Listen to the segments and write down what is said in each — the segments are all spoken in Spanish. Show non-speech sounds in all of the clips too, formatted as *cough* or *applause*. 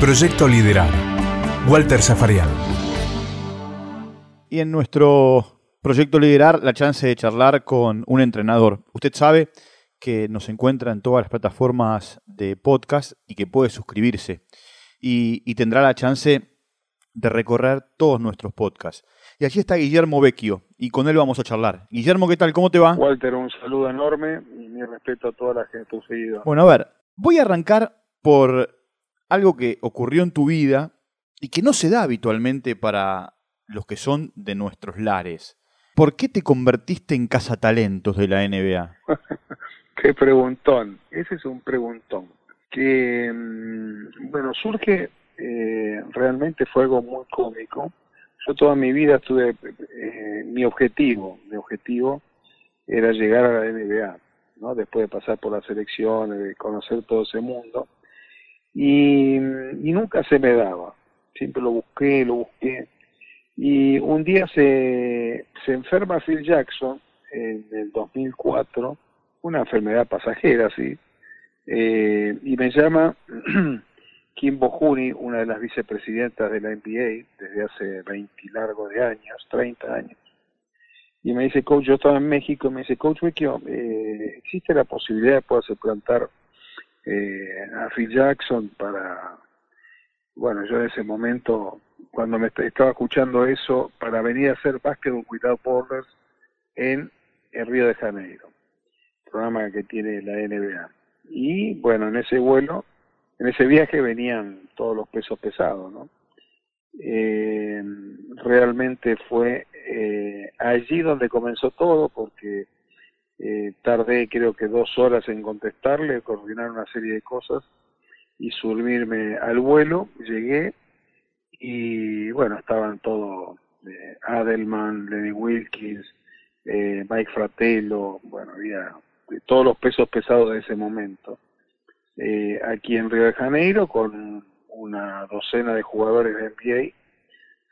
Proyecto Liderar. Walter Zafarian. Y en nuestro proyecto Liderar, la chance de charlar con un entrenador. Usted sabe que nos encuentra en todas las plataformas de podcast y que puede suscribirse. Y, y tendrá la chance de recorrer todos nuestros podcasts. Y allí está Guillermo Vecchio, y con él vamos a charlar. Guillermo, ¿qué tal? ¿Cómo te va? Walter, un saludo enorme y mi respeto a toda la gente, tu seguido. Bueno, a ver, voy a arrancar por algo que ocurrió en tu vida y que no se da habitualmente para los que son de nuestros lares. ¿Por qué te convertiste en cazatalentos de la NBA? *laughs* Qué preguntón, ese es un preguntón. Que, mm, bueno, surge, eh, realmente fue algo muy cómico. Yo toda mi vida tuve, eh, mi objetivo, mi objetivo era llegar a la NBA, ¿no? Después de pasar por las elecciones, de conocer todo ese mundo. Y, nunca se me daba. Siempre lo busqué, lo busqué. Y un día se, se enferma Phil Jackson en el 2004, una enfermedad pasajera, sí, eh, y me llama *clears throat* Kim Bohuni, una de las vicepresidentas de la NBA desde hace 20 largos de años, 30 años, y me dice, coach, yo estaba en México, y me dice, coach Vecchio, eh, ¿existe la posibilidad de poder suplantar eh, a Phil Jackson para... Bueno, yo en ese momento, cuando me estaba escuchando eso, para venir a hacer Basketball Without Borders en el Río de Janeiro, programa que tiene la NBA. Y bueno, en ese vuelo, en ese viaje venían todos los pesos pesados, ¿no? Eh, realmente fue eh, allí donde comenzó todo, porque eh, tardé creo que dos horas en contestarle, coordinar una serie de cosas y subirme al vuelo, llegué y bueno, estaban todos, eh, Adelman, Lenny Wilkins, eh, Mike Fratello, bueno, había todos los pesos pesados de ese momento. Eh, aquí en Río de Janeiro con una docena de jugadores de NBA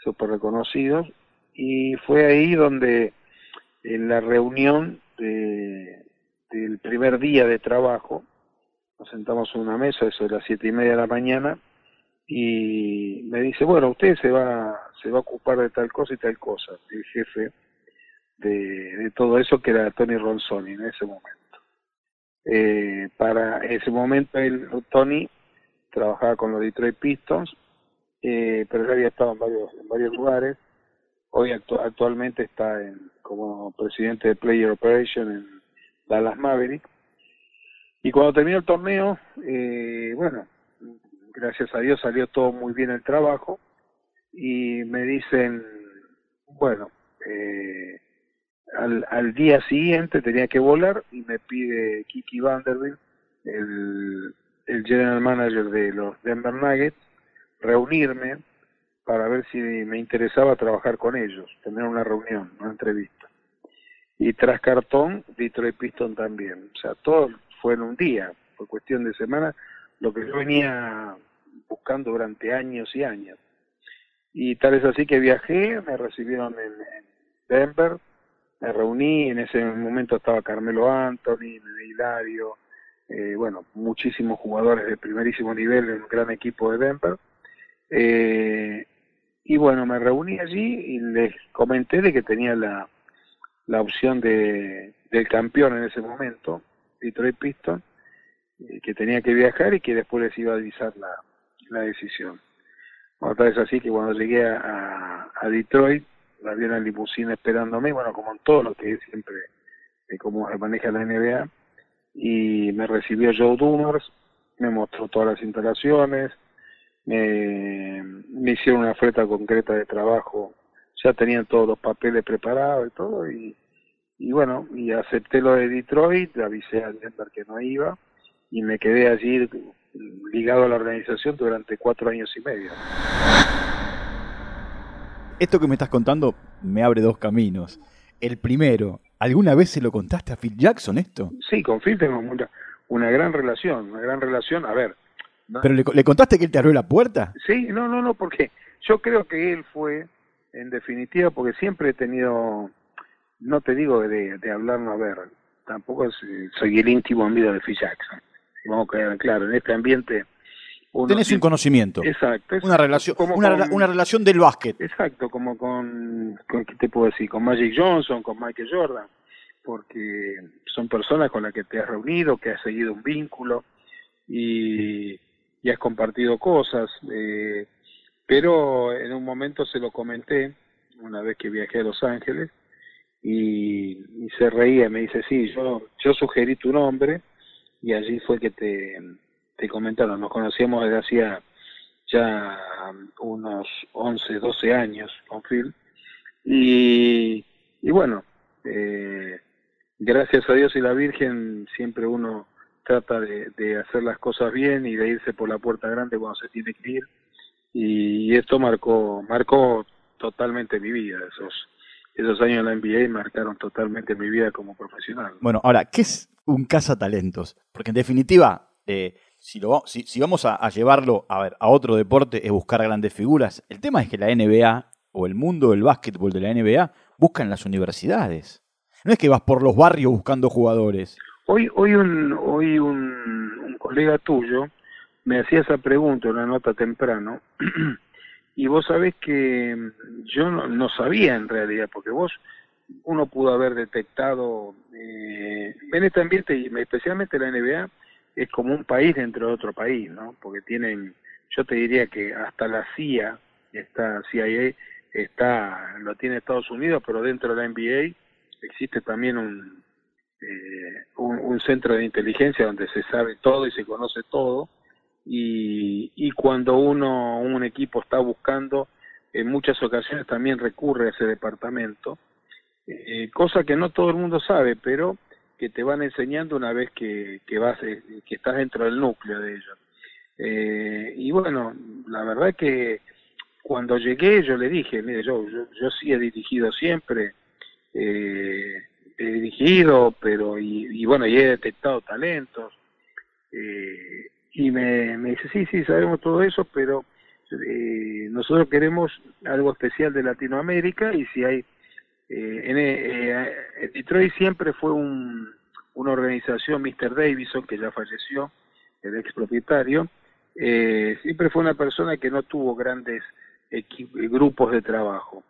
súper reconocidos y fue ahí donde en la reunión de, del primer día de trabajo nos sentamos en una mesa, eso de las siete y media de la mañana y me dice, bueno, usted se va, se va a ocupar de tal cosa y tal cosa, el jefe de, todo eso que era Tony Ronzoni en ese momento. Eh, para ese momento él, Tony trabajaba con los Detroit Pistons, eh, pero ya había estado en varios, en varios lugares. Hoy actu actualmente está en, como presidente de Player Operation en Dallas Maverick. Y cuando terminó el torneo, eh, bueno, gracias a Dios salió todo muy bien el trabajo y me dicen, bueno, eh, al, al día siguiente tenía que volar y me pide Kiki Vanderbilt, el, el general manager de los Denver Nuggets, reunirme para ver si me interesaba trabajar con ellos, tener una reunión, una entrevista. Y tras cartón, Detroit Piston también. O sea, todo fue en un día, fue cuestión de semana, lo que yo venía buscando durante años y años. Y tal es así que viajé, me recibieron en, en Denver, me reuní, en ese momento estaba Carmelo Anthony, Hilario, eh, bueno, muchísimos jugadores de primerísimo nivel en un gran equipo de Denver. Eh, y bueno, me reuní allí y les comenté de que tenía la, la opción de, del campeón en ese momento, Detroit Pistons, eh, que tenía que viajar y que después les iba a avisar la, la decisión. Bueno, tal vez así que cuando llegué a, a Detroit, había una limusina esperándome, bueno, como en todo lo que es siempre, eh, como maneja la NBA, y me recibió Joe Dumars, me mostró todas las instalaciones, me, me hicieron una oferta concreta de trabajo, ya tenían todos los papeles preparados y todo, y, y bueno, y acepté lo de Detroit, avisé a Denver que no iba, y me quedé allí ligado a la organización durante cuatro años y medio. Esto que me estás contando me abre dos caminos. El primero, ¿alguna vez se lo contaste a Phil Jackson esto? Sí, con Phil tengo una, una gran relación, una gran relación. A ver. No, ¿Pero le, le, contaste que él te abrió la puerta? Sí, no, no, no, porque yo creo que él fue, en definitiva, porque siempre he tenido, no te digo de, de hablar, no a ver, tampoco soy el íntimo amigo de Phil Jackson. Vamos a quedar claro, en este ambiente Tenés un conocimiento. Exacto. Una relación, una, una, relación del básquet. Exacto, como con, con, ¿qué te puedo decir? Con Magic Johnson, con Michael Jordan, porque son personas con las que te has reunido, que has seguido un vínculo y, y has compartido cosas. Eh, pero en un momento se lo comenté, una vez que viajé a Los Ángeles, y, se reía, me dice, sí, yo, yo sugerí tu nombre, y allí fue que te te comentaron, nos conocíamos desde hacía ya unos 11, 12 años con Phil. Y, y bueno, eh, gracias a Dios y la Virgen siempre uno trata de, de, hacer las cosas bien y de irse por la puerta grande cuando se tiene que ir. Y, esto marcó, marcó totalmente mi vida, esos, esos años en la NBA marcaron totalmente mi vida como profesional. Bueno, ahora, ¿qué es un cazatalentos? Porque en definitiva, eh, si, lo, si, si vamos a, llevarlo a, ver, a otro deporte, es buscar grandes figuras. El tema es que la NBA o el mundo del básquetbol de la NBA buscan las universidades. No es que vas por los barrios buscando jugadores. Hoy, hoy, un, hoy un, colega tuyo me hacía esa pregunta, una nota temprano, *clears throat* y vos sabés que yo no, sabía en realidad, porque vos, uno pudo haber detectado eh, en este ambiente, especialmente la NBA, es como un país dentro de otro país, ¿no? Porque tienen, yo te diría que hasta la CIA, está CIA, está, lo tiene Estados Unidos, pero dentro de la NBA existe también un, eh, un, centro de inteligencia donde se sabe todo y se conoce todo. Y, y cuando uno, un equipo está buscando, en muchas ocasiones también recurre a ese departamento, eh, cosa que no todo el mundo sabe, pero que te van enseñando una vez que, que vas eh, que estás dentro del núcleo de ellos. Eh, y bueno la verdad que cuando llegué yo le dije mire yo yo, yo sí he dirigido siempre eh, he dirigido pero y, y, bueno y he detectado talentos eh, y me, dice sí sí sabemos todo eso pero eh, nosotros queremos algo especial de Latinoamérica y si hay eh, en, eh, Detroit siempre fue un, una organización, Mr. Davison, que ya falleció, el ex propietario, eh, siempre fue una persona que no tuvo grandes grupos de trabajo.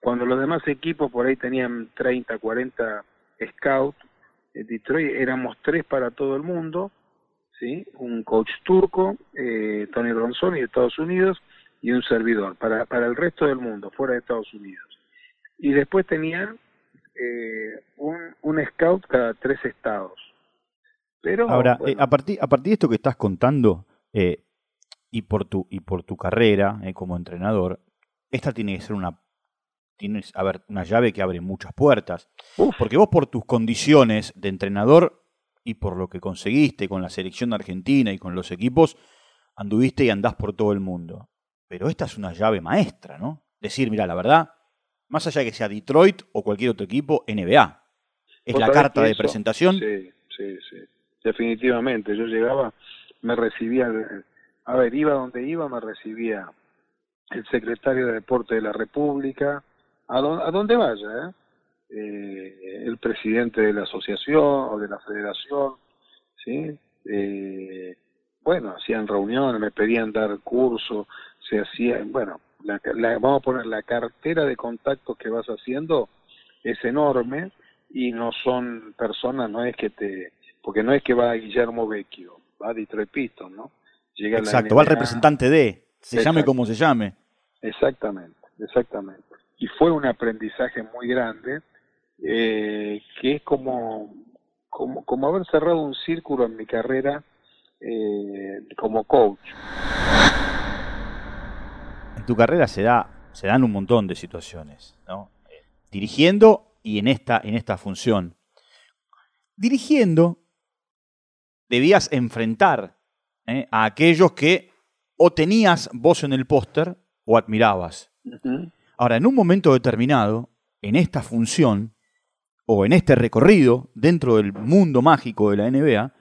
Cuando los demás equipos por ahí tenían 30, 40 scouts, en Detroit éramos tres para todo el mundo, ¿sí? un coach turco, eh, Tony Ronzoni de Estados Unidos, y un servidor, para, para el resto del mundo, fuera de Estados Unidos y después tenían eh, un, un scout cada tres estados. Pero, Ahora, eh, a, partir, a partir de esto que estás contando, eh, y, por tu, y por tu carrera como entrenador, esta tiene que ser una, tienes, a ver, una llave que abre muchas puertas. Porque vos por tus condiciones de entrenador y por lo que conseguiste con la selección argentina y con los equipos, anduviste y andás por todo el mundo. Pero esta es una llave maestra, ¿no? Decir, mira, la verdad, más allá de que sea Detroit o cualquier otro equipo, NBA. Es la carta de presentación. Sí, sí, sí. Definitivamente. Yo llegaba, me recibía, a ver, iba donde iba, me recibía el secretario de Deporte de la República, a, a donde vaya, ¿eh? ¿Eh? el presidente de la asociación o de la federación, ¿sí? Eh, bueno, hacían reuniones, me pedían dar cursos, se hacían, bueno, la, vamos a poner la cartera de contactos que vas haciendo es enorme y no son personas, no es que te, porque no es que va Guillermo Vecchio, va Detroit Pistons, ¿no? Llega Exacto, va el representante de, se llame como se llame. Exactamente, exactamente. Y fue un aprendizaje muy grande, eh, que es como, como, como haber cerrado un círculo en mi carrera eh, como coach tu carrera se, da, se dan un montón de situaciones, ¿no? Dirigiendo y en esta, en esta función. Dirigiendo, debías enfrentar ¿eh? a aquellos que o tenías voz en el póster o admirabas. Ahora, en un momento determinado, en esta función o en este recorrido dentro del mundo mágico de la NBA,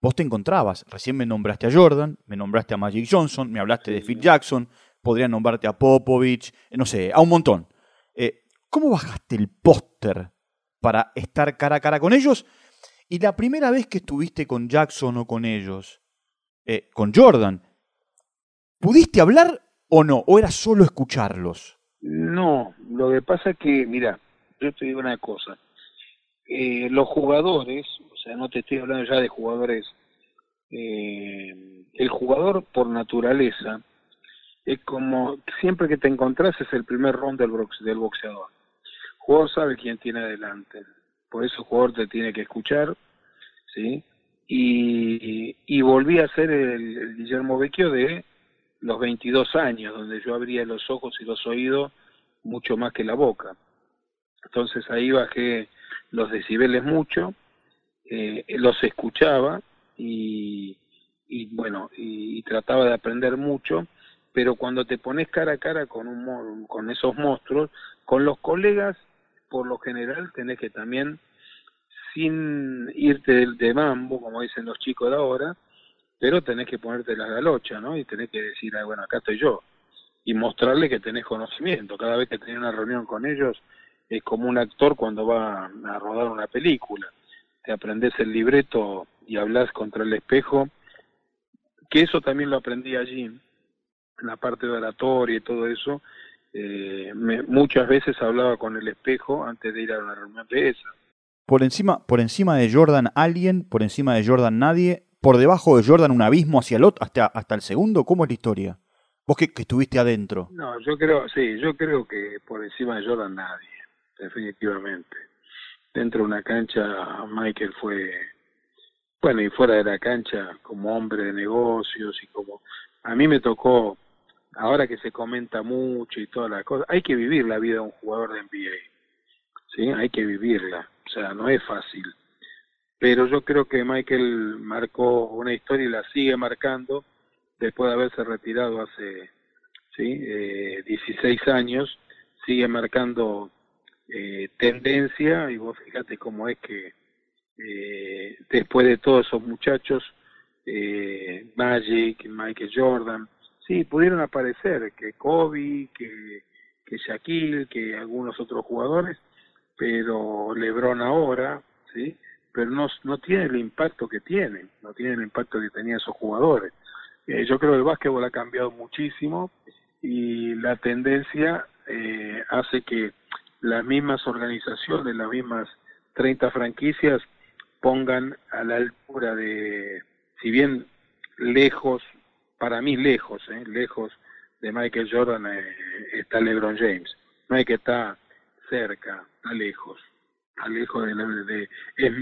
vos te encontrabas. Recién me nombraste a Jordan, me nombraste a Magic Johnson, me hablaste de Phil Jackson, podría nombrarte a Popovich, eh, no sé, a un montón. Eh, ¿Cómo bajaste el póster para estar cara a cara con ellos? Y la primera vez que estuviste con Jackson o con ellos, eh, con Jordan, ¿Pudiste hablar o no? ¿O era solo escucharlos? No, lo que pasa es que, mira, yo te digo una cosa. Eh, los jugadores, o sea, no te estoy hablando ya de jugadores, eh, el jugador por naturaleza es como siempre que te encontrás es el primer round del, del boxeador. El jugador sabe quién tiene adelante, por eso el jugador te tiene que escuchar, ¿sí? Y, y volví a ser el Guillermo Vecchio de los 22 años, donde yo abría los ojos y los oídos mucho más que la boca. Entonces ahí bajé los decibeles mucho, eh, los escuchaba y, y bueno, y, trataba de aprender mucho, pero cuando te pones cara a cara con, un, con esos monstruos, con los colegas, por lo general tenés que también, sin irte de, de mambo, como dicen los chicos de ahora, pero tenés que ponerte la galocha, ¿no? Y tenés que decir, ah, bueno, acá estoy yo. Y mostrarle que tenés conocimiento. Cada vez que tenés una reunión con ellos, es como un actor cuando va a rodar una película. Te aprendes el libreto y hablas contra el espejo, que eso también lo aprendí allí, en la parte de oratoria y todo eso. Eh, muchas veces hablaba con el espejo antes de ir a una reunión de esa. Por encima, por encima de Jordan alguien, por encima de Jordan nadie, por debajo de Jordan un abismo hacia el otro, hasta, hasta el segundo? ¿Cómo es la historia? Vos que, estuviste adentro. No, yo creo, sí, yo creo que por encima de Jordan nadie, definitivamente. Dentro de una cancha, Michael fue, bueno, y fuera de la cancha, como hombre de negocios y como, a mí me tocó, ahora que se comenta mucho y todas las cosas, hay que vivir la vida de un jugador de NBA, ¿sí? Hay que vivirla, o sea, no es fácil pero yo creo que Michael marcó una historia y la sigue marcando después de haberse retirado hace ¿sí? eh, 16 años, sigue marcando eh, tendencia y vos fíjate cómo es que eh, después de todos esos muchachos, eh, Magic, Michael Jordan, sí, pudieron aparecer, que Kobe, que, Shaquille, que algunos otros jugadores, pero LeBron ahora, ¿sí? pero no, no tiene el impacto que tiene, no tiene el impacto que tenían esos jugadores. Eh, yo creo que el básquetbol ha cambiado muchísimo y la tendencia eh, hace que las mismas organizaciones, las mismas 30 franquicias pongan a la altura de, si bien lejos, para mí lejos, eh, lejos de Michael Jordan eh, está LeBron James, no hay que estar cerca, está lejos. Alejo de, de,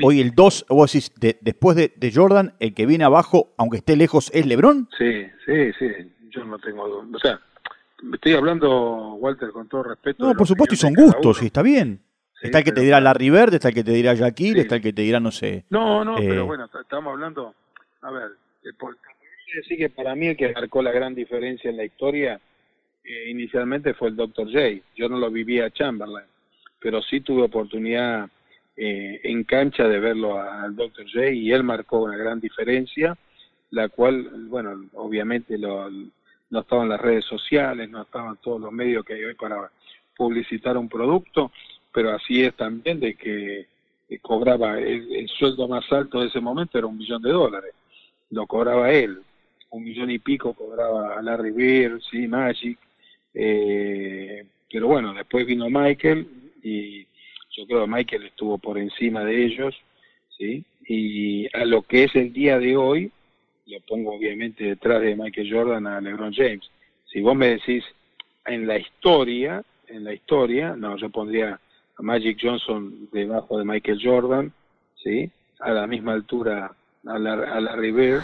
Hoy el 2, vos decís, después de, Jordan, el que viene abajo, aunque esté lejos, es LeBron. Sí, sí, sí, yo no tengo duda. O sea, estoy hablando, Walter, con todo respeto. No, por supuesto, y son gustos, y está bien. está el que te dirá Larry Bird, está el que te dirá Jaquil, está el que te dirá, no sé. No, no, pero eh, bueno, estamos hablando, a ver, decir que para mí el que marcó la gran diferencia en la historia eh, inicialmente fue el Dr. J. Yo no lo vivía a Chamberlain pero sí tuve oportunidad eh, en cancha de verlo al Dr. J y él marcó una gran diferencia, la cual, bueno, obviamente lo, no estaban las redes sociales, no estaban todos los medios que hay hoy para publicitar un producto, pero así es también de que cobraba el, sueldo más alto de ese momento era un millón de dólares, lo cobraba él, un millón y pico cobraba Larry Bird, sí, Magic, eh, pero bueno, después vino Michael, y yo creo que Michael estuvo por encima de ellos, ¿sí? Y a lo que es el día de hoy, lo pongo obviamente detrás de Michael Jordan a LeBron James. Si vos me decís en la historia, en la historia, no, yo pondría a Magic Johnson debajo de Michael Jordan, ¿sí? A la misma altura a la, a la River.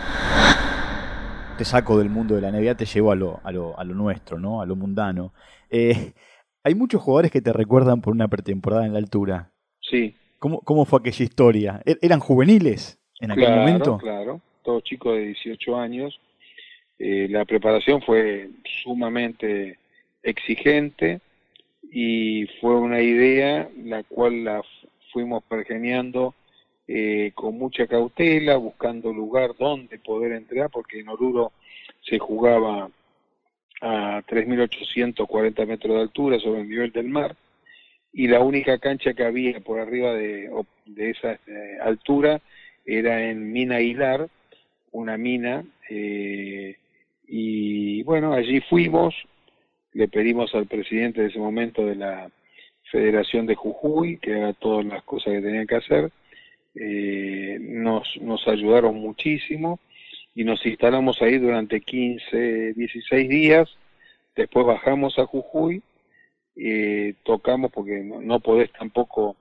Te saco del mundo de la NBA, te llevo a lo, a lo, a lo nuestro, ¿no? A lo mundano. Eh, *laughs* hay muchos jugadores que te recuerdan por una pretemporada en la altura. Sí. ¿Cómo, cómo fue aquella historia? ¿E-, ¿Eran juveniles en aquel momento? Claro, todos chicos de 18 años. Eh, la preparación fue sumamente exigente y fue una idea la cual la fuimos pergeneando eh, con mucha cautela, buscando lugar donde poder entrar, porque en Oruro se jugaba a 3.840 metros de altura sobre el nivel del mar y la única cancha que había por arriba de, esa eh, altura era en Mina Hilar, una mina eh, Y bueno, allí fuimos, le pedimos al presidente de ese momento de la Federación de Jujuy que haga todas las cosas que tenía que hacer. Eh, nos, nos ayudaron muchísimo y nos instalamos ahí durante 15, 16 días. Después bajamos a Jujuy, eh, tocamos porque no, no, podés tampoco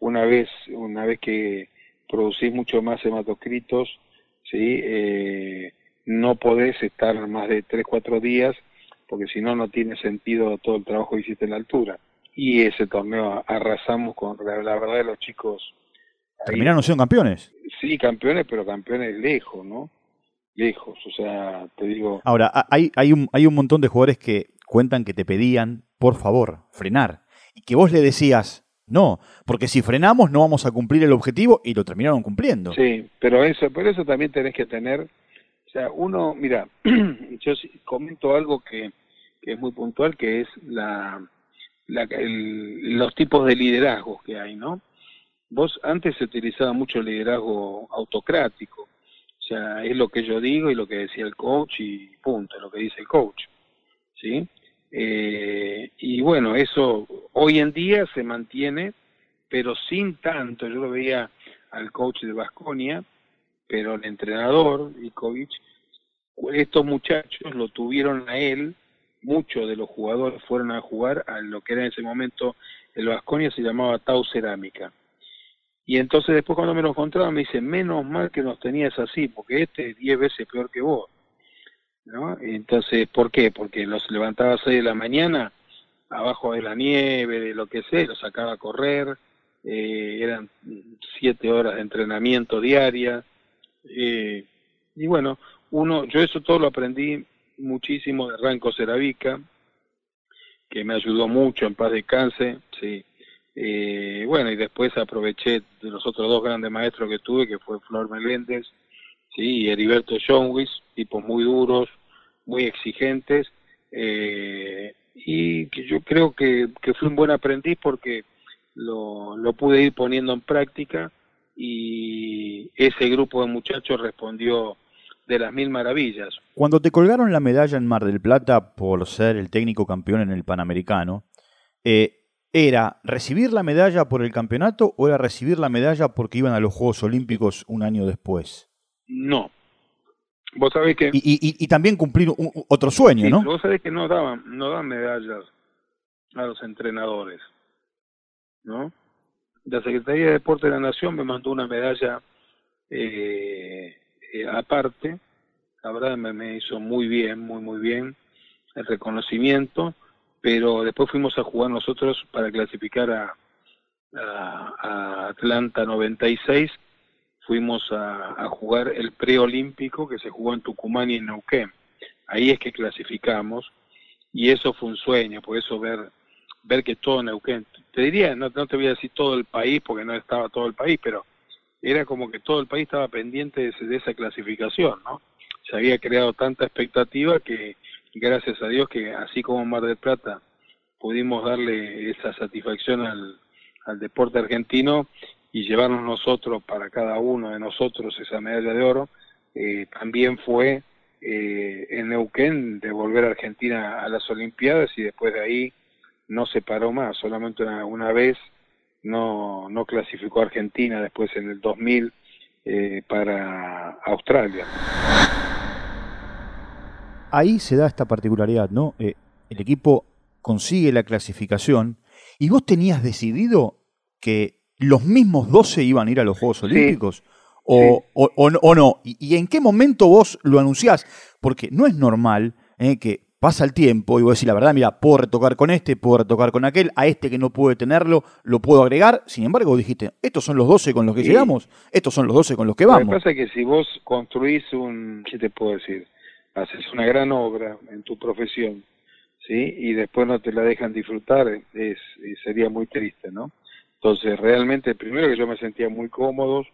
una vez una vez que producís mucho más hematocritos, sí, eh, no podés estar más de 3, 4 días porque si no no tiene sentido todo el trabajo que hiciste en la altura. Y ese torneo arrasamos con la, la verdad los chicos. Terminaron siendo campeones. Sí, campeones, pero campeones lejos, ¿no? lejos, o sea, te digo... Ahora, hay, hay, un, hay un montón de jugadores que cuentan que te pedían, por favor, frenar, y que vos le decías, no, porque si frenamos no vamos a cumplir el objetivo, y lo terminaron cumpliendo. Sí, pero eso, por eso también tenés que tener, o sea, uno, mira, *clears throat* yo comento algo que, que es muy puntual, que es la, la el, los tipos de liderazgos que hay, ¿no? Vos antes se utilizaba mucho el liderazgo autocrático, o sea, es lo que yo digo y lo que decía el coach y punto, lo que dice el coach. ¿Sí? Eh, y bueno, eso hoy en día se mantiene, pero sin tanto. Yo lo veía al coach de Vasconia, pero el entrenador, Ikovic, estos muchachos lo tuvieron a él, muchos de los jugadores fueron a jugar a lo que era en ese momento el Vasconia se llamaba Tau Cerámica. Y entonces después cuando me lo encontraba me dice, menos mal que nos tenías así, porque este es diez veces peor que vos. ¿no? Entonces, ¿por qué? Porque los levantaba a seis de la mañana, abajo de la nieve, de lo que sea, los sacaba a correr, eh, eran siete horas de entrenamiento diaria. Eh, y bueno, uno, yo eso todo lo aprendí muchísimo de Ranco Ceravica, que me ayudó mucho en paz de cáncer, sí, eh, bueno, y después aproveché de los otros dos grandes maestros que tuve, que fue Flor Meléndez ¿sí? y Heriberto Johnwis, tipos muy duros, muy exigentes, eh, y que yo creo que, que fui un buen aprendiz porque lo, lo pude ir poniendo en práctica y ese grupo de muchachos respondió de las mil maravillas. Cuando te colgaron la medalla en Mar del Plata por ser el técnico campeón en el Panamericano, eh, ¿Era recibir la medalla por el campeonato o era recibir la medalla porque iban a los Juegos Olímpicos un año después? No. Vos sabés que... Y, y, y también cumplir un, otro sueño, sí, ¿no? Vos sabés que no daban, no daban medallas a los entrenadores, ¿no? La Secretaría de Deporte de la Nación me mandó una medalla eh, eh, aparte, la verdad me, me hizo muy bien, muy, muy bien el reconocimiento pero después fuimos a jugar nosotros para clasificar a, a, a Atlanta 96, fuimos a, a jugar el preolímpico que se jugó en Tucumán y en Neuquén. Ahí es que clasificamos y eso fue un sueño, por eso ver ver que todo Neuquén, te diría, no, no te voy a decir todo el país porque no estaba todo el país, pero era como que todo el país estaba pendiente de, de esa clasificación, ¿no? Se había creado tanta expectativa que gracias a Dios que así como Mar del Plata pudimos darle esa satisfacción al, al deporte argentino y llevarnos nosotros para cada uno de nosotros esa medalla de oro, eh, también fue eh, en Neuquén devolver a Argentina a las Olimpiadas y después de ahí no se paró más, solamente una, vez no, no clasificó a Argentina después en el 2000 eh, para Australia ahí se da esta particularidad, ¿no? Eh, el equipo consigue la clasificación y vos tenías decidido que los mismos 12 iban a ir a los Juegos Olímpicos. Sí. O, sí. o, o, o, no. ¿Y, ¿Y, en qué momento vos lo anunciás? Porque no es normal eh, que pasa el tiempo y vos decís, la verdad, mira, puedo retocar con este, puedo retocar con aquel, a este que no pude tenerlo, lo puedo agregar. Sin embargo, dijiste, estos son los 12 con los que sí. llegamos, estos son los 12 con los que vamos. Lo que pasa es que si vos construís un, ¿qué te puedo decir? haces una gran obra en tu profesión, ¿sí? Y después no te la dejan disfrutar, es, sería muy triste, ¿no? Entonces, realmente, primero que yo me sentía muy cómodo,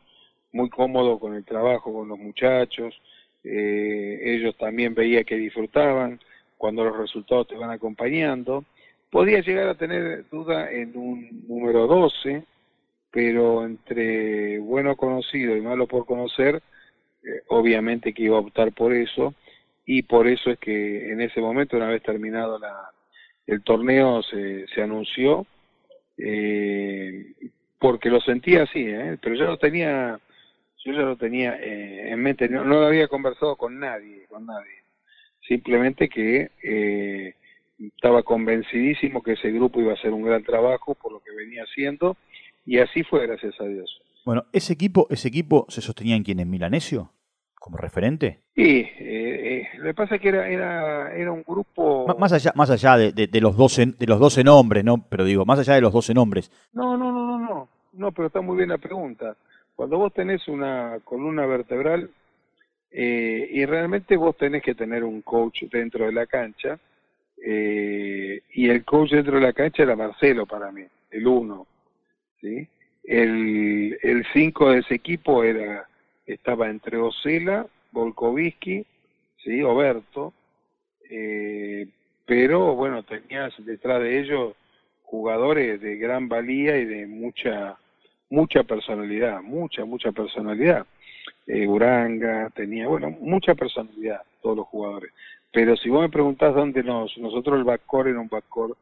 muy cómodo con el trabajo con los muchachos, eh, ellos también veía que disfrutaban cuando los resultados te van acompañando. Podía llegar a tener duda en un número 12, pero entre bueno conocido y malo por conocer, eh, obviamente que iba a optar por eso, y por eso es que en ese momento, una vez terminado la, el torneo, se, se anunció, eh, porque lo sentía así, ¿eh? pero yo lo tenía, yo ya lo tenía eh, en mente, no, no había conversado con nadie, con nadie, simplemente que eh, estaba convencidísimo que ese grupo iba a hacer un gran trabajo por lo que venía haciendo, y así fue, gracias a Dios. Bueno, ¿ese equipo, ese equipo se sostenía en quién? ¿En Milanesio? ¿Como referente? Sí, eh, eh, lo que pasa es que era, era, era un grupo... M- Más allá, más allá de, de- de los 12, de los 12 nombres, ¿no? Pero digo, más allá de los 12 nombres. No, no, no, no, no, no, pero está muy bien la pregunta. Cuando vos tenés una columna vertebral eh, y realmente vos tenés que tener un coach dentro de la cancha, eh, y el coach dentro de la cancha era Marcelo para mí, el uno, ¿sí? El, el cinco de ese equipo era, estaba entre Osela, Volkovitsky, ¿sí? Oberto, eh, pero bueno, tenías detrás de ellos jugadores de gran valía y de mucha mucha personalidad, mucha, mucha personalidad. Eh, Uranga tenía, bueno, mucha personalidad, todos los jugadores. Pero si vos me preguntás dónde nos, nosotros el backcourt era un backcourt,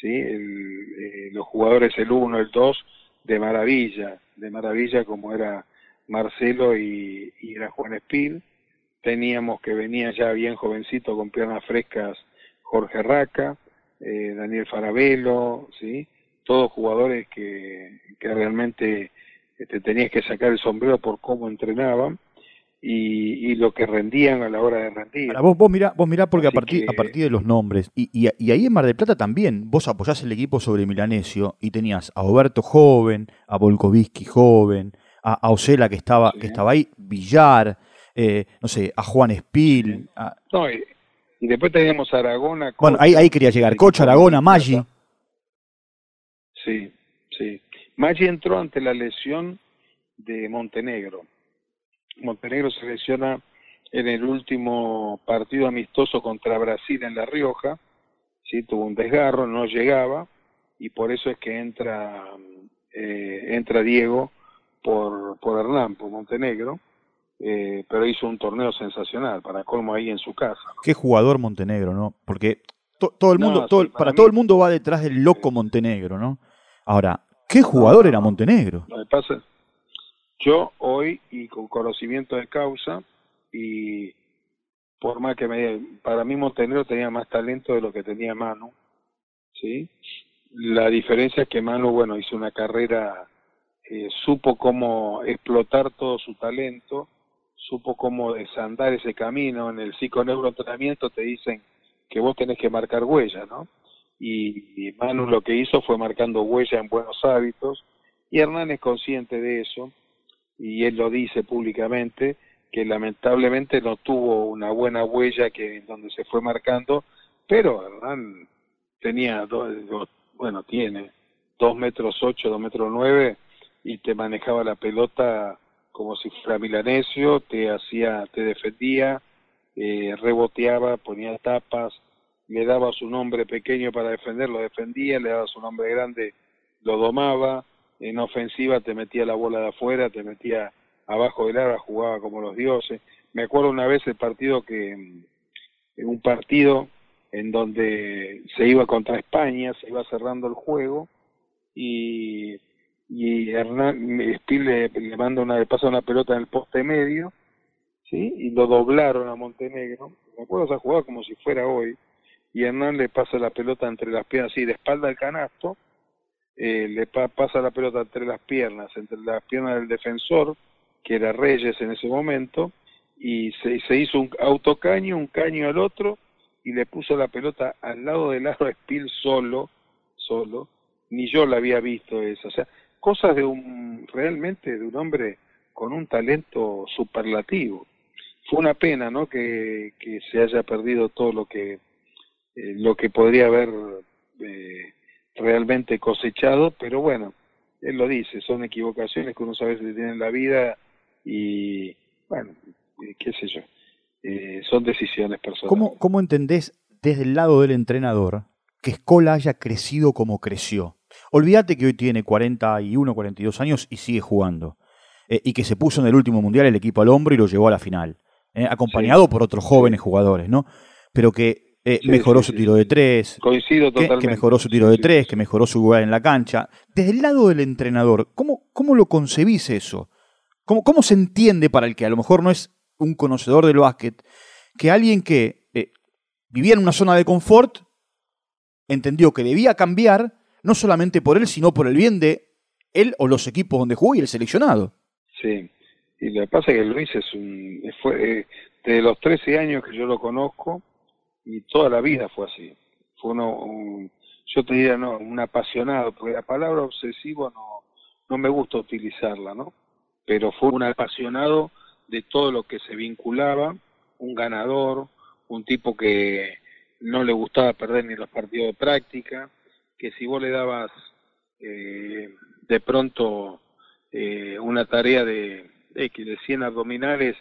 ¿sí? El, eh, los jugadores el 1, el 2, de maravilla, de maravilla como era Marcelo y, y era Juan Espil. Teníamos que venía ya bien jovencito con piernas frescas Jorge Raca, eh, Daniel Farabelo, ¿sí? todos jugadores que, que realmente te tenías que sacar el sombrero por cómo entrenaban y, y lo que rendían a la hora de rendir. Ahora, vos, vos mirá, vos mirá porque a partir, que- a partir de los nombres, y, y, y ahí en Mar del Plata también, vos apoyás el equipo sobre Milanesio y tenías a Oberto joven, a Volkovitsky joven, a, a Osela que estaba, Sí. que estaba ahí, Villar, eh, no sé, a Juan Espil, a- No, y, y después teníamos a Aragona. bueno, ahí, ahí quería llegar, de Aragona, Maggi. Sí, sí. Maggi entró ante la lesión de Montenegro. Montenegro se lesiona en el último partido amistoso contra Brasil en La Rioja, sí, tuvo un desgarro, no llegaba y por eso es que entra eh, entra Diego por por Hernán, por Montenegro, eh, pero hizo un torneo sensacional para colmo ahí en su casa. ¿no? qué jugador Montenegro, ¿no? Porque to- todo el mundo, todo para para mí- todo el mundo va detrás del loco Montenegro, ¿no? Ahora, ¿qué jugador era Montenegro? Lo que pasa, yo hoy y con conocimiento de causa y por más que me para mí Montenegro tenía más talento de lo que tenía Manu, ¿sí? La diferencia es que Manu, bueno, hizo una carrera, eh, supo cómo explotar todo su talento, supo cómo desandar ese camino. En el psiconeuroentrenamiento te dicen que vos tenés que marcar huella, ¿no? Y, y Manu lo que hizo fue marcando huella en buenos hábitos, y Hernán es consciente de eso, y él lo dice públicamente, que lamentablemente no tuvo una buena huella que donde se fue marcando, pero Hernán tenía, do- do- bueno, tiene dos metros ocho, dos metros nueve, y te manejaba la pelota como si fuera milanesio, te hacía, te defendía, eh, reboteaba, ponía tapas, le daba su nombre pequeño para defender, lo defendía, le daba su nombre grande, lo domaba, en ofensiva te metía la bola de afuera, te metía abajo del área, jugaba como los dioses. Me acuerdo una vez el partido que, en un partido en donde se iba contra España, se iba cerrando el juego y, y Hernán Spiel le, manda una, le pasa una pelota en el poste medio, ¿sí? Y lo doblaron a Montenegro. Me acuerdo esa jugada como si fuera hoy. Y Hernán le pasa la pelota entre las piernas, así de espalda al canasto, eh, le pa- pasa la pelota entre las piernas, entre las piernas del defensor, que era Reyes en ese momento, y se, se hizo un autocaño, un caño al otro, y le puso la pelota al lado del aro a Spiel solo, solo, ni yo la había visto esa, o sea, cosas de un, realmente de un hombre con un talento superlativo. Fue una pena, ¿no?, que, que se haya perdido todo lo que, eh, lo que podría haber eh, realmente cosechado, pero bueno, él lo dice, son equivocaciones que uno a veces tiene en la vida y, bueno, eh, qué sé yo, son decisiones personales. ¿Cómo, ¿Cómo entendés desde el lado del entrenador que Escola haya crecido como creció? Olvídate que hoy tiene 41, 42 años y sigue jugando. Eh, y que se puso en el último mundial el equipo al hombro y lo llevó a la final. eh, acompañado por otros jóvenes jugadores, ¿no? Pero que eh, mejoró su tiro de tres. Coincido totalmente. Que, mejoró su tiro de tres, que mejoró su lugar en la cancha. Desde el lado del entrenador, ¿cómo, cómo lo concebís eso? ¿Cómo, ¿Cómo se entiende para el que a lo mejor no es un conocedor del básquet, que alguien que eh, vivía en una zona de confort entendió que debía cambiar, no solamente por él, sino por el bien de él o los equipos donde jugó y el seleccionado? Sí, y lo que pasa es que Luis es un, fue, eh, de los 13 años que yo lo conozco, y toda la vida fue así. Fue uno, un, yo te diría, no, un apasionado, porque la palabra obsesivo no, no me gusta utilizarla, ¿no? Pero fue un apasionado de todo lo que se vinculaba, un ganador, un tipo que no le gustaba perder ni los partidos de práctica, que si vos le dabas eh, de pronto eh, una tarea de X, de 100 abdominales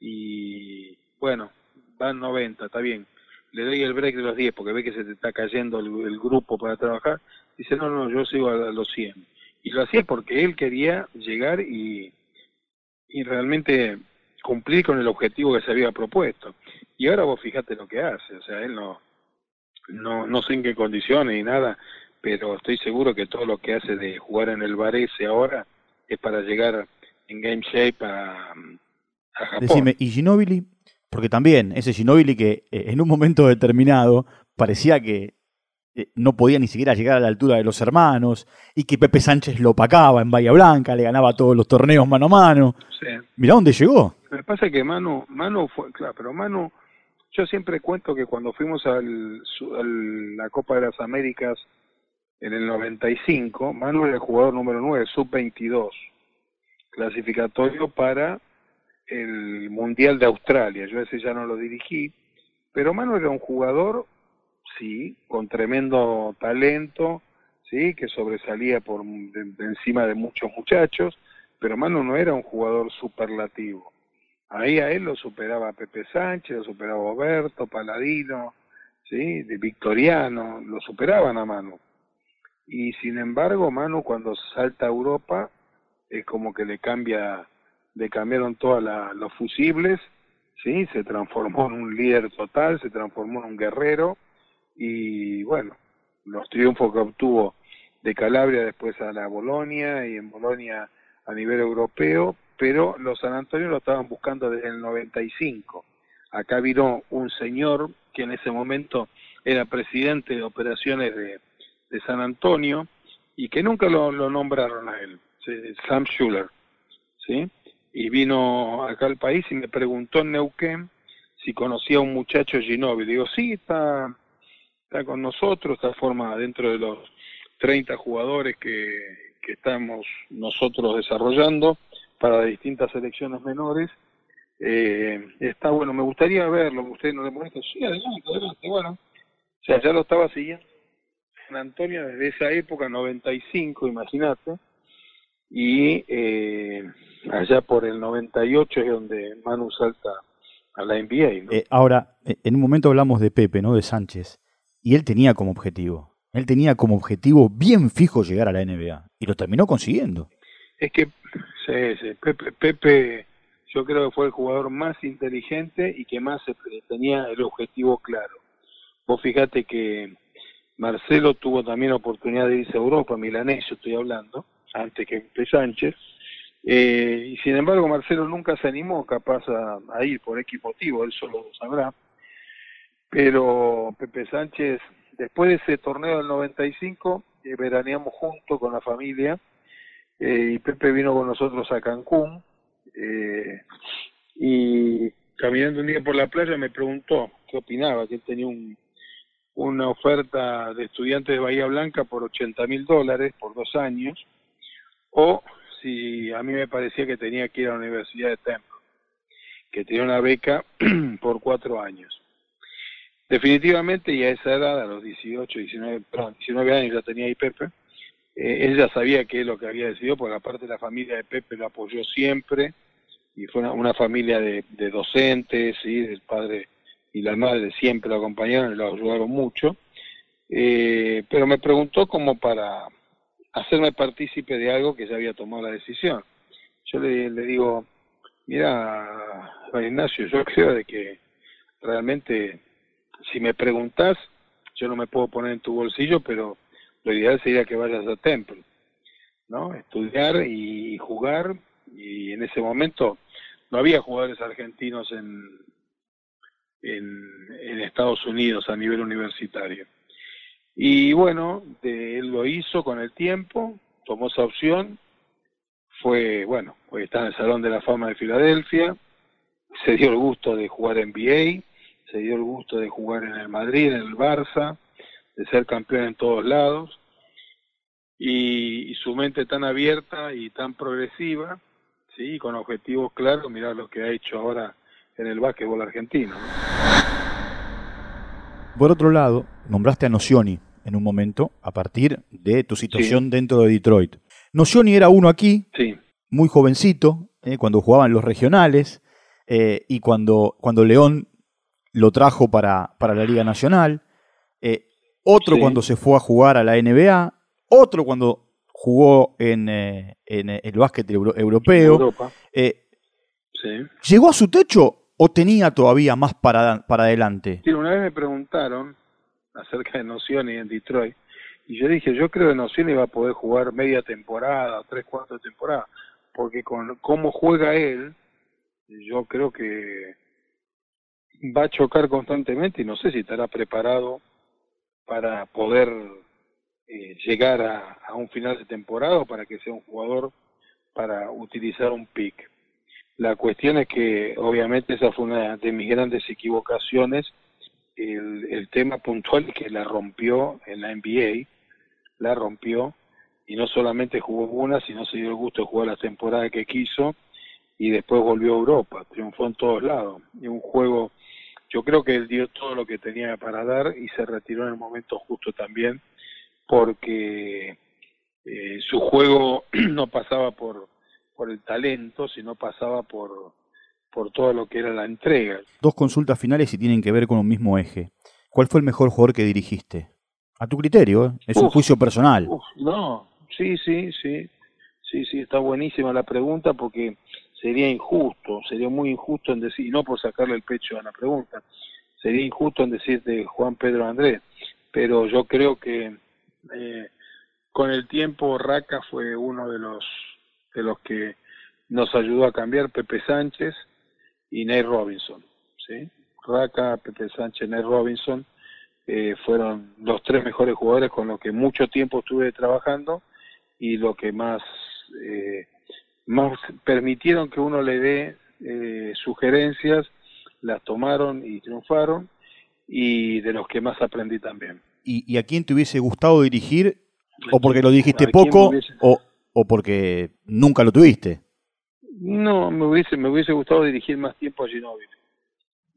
y bueno, van 90, está bien, le doy el break de los 10 porque ve que se te está cayendo el, grupo para trabajar, dice, no, no, yo sigo a, los 100. Y lo hacía porque él quería llegar y, y realmente cumplir con el objetivo que se había propuesto. Y ahora vos fijate lo que hace, o sea, él no, no, no sé en qué condiciones ni nada, pero estoy seguro que todo lo que hace de jugar en el Varese ahora es para llegar en game shape a, a Japón. Decime, ¿y Ginobili? Porque también ese Ginobili que eh, en un momento determinado parecía que eh, no podía ni siquiera llegar a la altura de los hermanos y que Pepe Sánchez lo opacaba en Bahía Blanca, le ganaba todos los torneos mano a mano. Sí. Mirá dónde llegó. Me pasa que Manu, Manu fue, claro, pero Manu, yo siempre cuento que cuando fuimos a la Copa de las Américas en el 95, Manu era el jugador número 9, sub-22, clasificatorio para el Mundial de Australia. Yo ese ya no lo dirigí, pero Manu era un jugador sí, con tremendo talento, sí, que sobresalía por encima de muchos muchachos, pero Manu no era un jugador superlativo. Ahí a él lo superaba Pepe Sánchez, lo superaba Oberto, Paladino, sí, de Victoriano, lo superaban a Manu. Y sin embargo, Manu cuando salta a Europa es como que le cambia, le cambiaron todos los fusibles, sí, se transformó en un líder total, se transformó en un guerrero. Y bueno, los triunfos que obtuvo de Calabria después a la Bolonia y en Bolonia a nivel europeo, pero los San Antonio lo estaban buscando desde el 95. Acá vino un señor que en ese momento era presidente de operaciones de, San Antonio y que nunca lo, nombraron a él, Sam Schuller, ¿sí? Y vino acá al país y me preguntó en Neuquén si conocía a un muchacho Ginóbili. Digo, sí, está, con nosotros, está formada dentro de los 30 jugadores que estamos nosotros desarrollando para distintas selecciones menores. Eh, está bueno, me gustaría verlo, usted no le molesta, sí, adelante, adelante, bueno. O sea, ya lo estaba siguiendo en Antonio desde esa época, 95, imagínate, y eh, allá por el 98 es donde Manu salta a la NBA. Eh, ahora, en un momento hablamos de Pepe, ¿no? De Sánchez. Y él tenía como objetivo, él tenía como objetivo bien fijo llegar a la NBA y lo terminó consiguiendo. Es que sí, Pepe, Pepe, yo creo que fue el jugador más inteligente y que más tenía el objetivo claro. Vos fíjate que Marcelo tuvo también oportunidad de irse a Europa, milanés yo estoy hablando, antes que Pepe Sánchez, eh, y sin embargo Marcelo nunca se animó capaz a, ir por X motivo, él solo lo sabrá, pero Pepe Sánchez, después de ese torneo del 95, eh, veraneamos juntos con la familia eh, y Pepe vino con nosotros a Cancún eh, y caminando un día por la playa me preguntó qué opinaba, que él tenía un, una oferta de estudiante de Bahía Blanca por 80 mil dólares por dos años o si a mí me parecía que tenía que ir a la Universidad de Temple, que tenía una beca *clears throat* por cuatro años. Definitivamente, y a esa edad, a los 18, 19, perdón, 19 años ya tenía ahí Pepe, eh, él ya sabía qué es lo que había decidido, porque aparte la familia de Pepe lo apoyó siempre, y fue una, familia de, docentes, ¿sí? el padre y la madre siempre lo acompañaron y lo ayudaron mucho, eh, pero me preguntó como para hacerme partícipe de algo que ya había tomado la decisión. Yo le, le digo, Mira, Ignacio, yo creo de que realmente, si me preguntás, yo no me puedo poner en tu bolsillo, pero lo ideal sería que vayas a Temple, ¿no? Estudiar y jugar, y en ese momento no había jugadores argentinos en, en, Estados Unidos a nivel universitario. Y bueno, él lo hizo con el tiempo, tomó esa opción, fue, bueno, hoy está en el Salón de la Fama de Filadelfia, se dio el gusto de jugar en NBA, se dio el gusto de jugar en el Madrid, en el Barça, de ser campeón en todos lados, y, su mente tan abierta y tan progresiva, sí, con objetivos claros, mirar lo que ha hecho ahora en el básquetbol argentino. Por otro lado, nombraste a Nocioni en un momento a partir de tu situación dentro de Detroit. Nocioni era uno aquí, muy jovencito, eh, cuando jugaban los regionales eh, y cuando, cuando León lo trajo para, para la Liga Nacional. Eh, otro cuando se fue a jugar a la NBA, otro cuando jugó en, en el básquet europeo. ¿Llegó a su techo o tenía todavía más para, para adelante? Sí, una vez me preguntaron acerca de Nocioni en Detroit, y yo dije, yo creo que Nocioni va a poder jugar media temporada, tres cuartos de temporada, porque con cómo juega él, yo creo que va a chocar constantemente y no sé si estará preparado para poder eh, llegar a, un final de temporada para que sea un jugador para utilizar un pick. La cuestión es que obviamente esa fue una de mis grandes equivocaciones, el, el tema puntual que la rompió en la NBA, la rompió y no solamente jugó una, sino se dio el gusto de jugar la temporada que quiso y después volvió a Europa, triunfó en todos lados. Y un juego, yo creo que él dio todo lo que tenía para dar y se retiró en el momento justo también, porque eh, su juego *clears throat* no pasaba por por el talento, sino pasaba por, por todo lo que era la entrega. Dos consultas finales y tienen que ver con un mismo eje. ¿Cuál fue el mejor jugador que dirigiste? A tu criterio, ¿eh? es un juicio personal. no, sí, sí, sí. Sí, sí, está buenísima la pregunta porque sería injusto, sería muy injusto en decir, y no por sacarle el pecho a la pregunta, sería injusto en decirte Juan Pedro Andrés, pero yo creo que eh, con el tiempo Raca fue uno de los de los que nos ayudó a cambiar Pepe Sánchez y Ney Robinson. ¿sí? Raca, Pepe Sánchez, Ney Robinson eh, fueron los tres mejores jugadores con los que mucho tiempo estuve trabajando y lo que más, eh, más permitieron que uno le dé eh, sugerencias, las tomaron y triunfaron y de los que más aprendí también. ¿Y, y a quién te hubiese gustado dirigir? ¿O porque lo dijiste poco? O, o porque nunca lo tuviste? No, me hubiese, me hubiese gustado dirigir más tiempo a Ginóbili.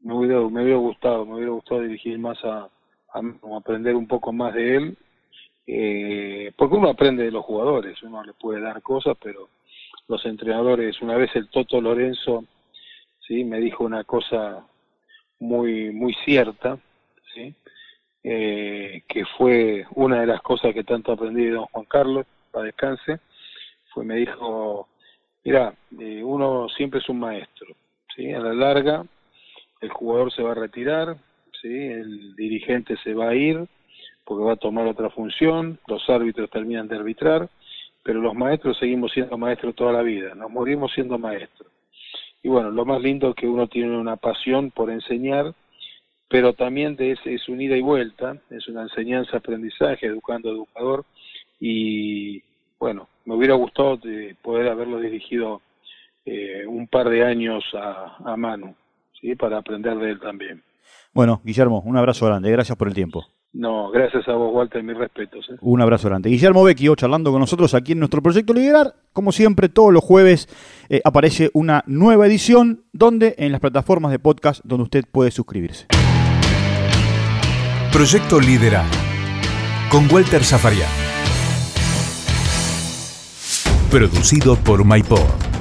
Me hubiera, me hubiera gustado, me hubiera gustado dirigir más a, a, aprender un poco más de él. Eh, porque uno aprende de los jugadores, uno le puede dar cosas, pero los entrenadores, una vez el Toto Lorenzo, sí, me dijo una cosa muy, muy cierta, sí, eh, que fue una de las cosas que tanto aprendí de don Juan Carlos, para descanse, fue me dijo, mira, eh, uno siempre es un maestro, ¿sí? A la larga el jugador se va a retirar, ¿sí? El dirigente se va a ir porque va a tomar otra función, los árbitros terminan de arbitrar, pero los maestros seguimos siendo maestros toda la vida, nos morimos siendo maestros. Y bueno, lo más lindo es que uno tiene una pasión por enseñar, pero también de ese, es un ida y vuelta, es una enseñanza, aprendizaje, educando educador, y bueno, me hubiera gustado de poder haberlo dirigido eh, un par de años a, a Manu, ¿sí? para aprender de él también. Bueno, Guillermo, un abrazo grande, gracias por el tiempo. No, gracias a vos, Walter, mis respetos. ¿eh? Un abrazo grande. Guillermo Vecchio charlando con nosotros aquí en nuestro proyecto Liderar. Como siempre, todos los jueves eh, aparece una nueva edición donde en las plataformas de podcast donde usted puede suscribirse. Proyecto Liderar con Walter Zafarian. Producido por MyPod.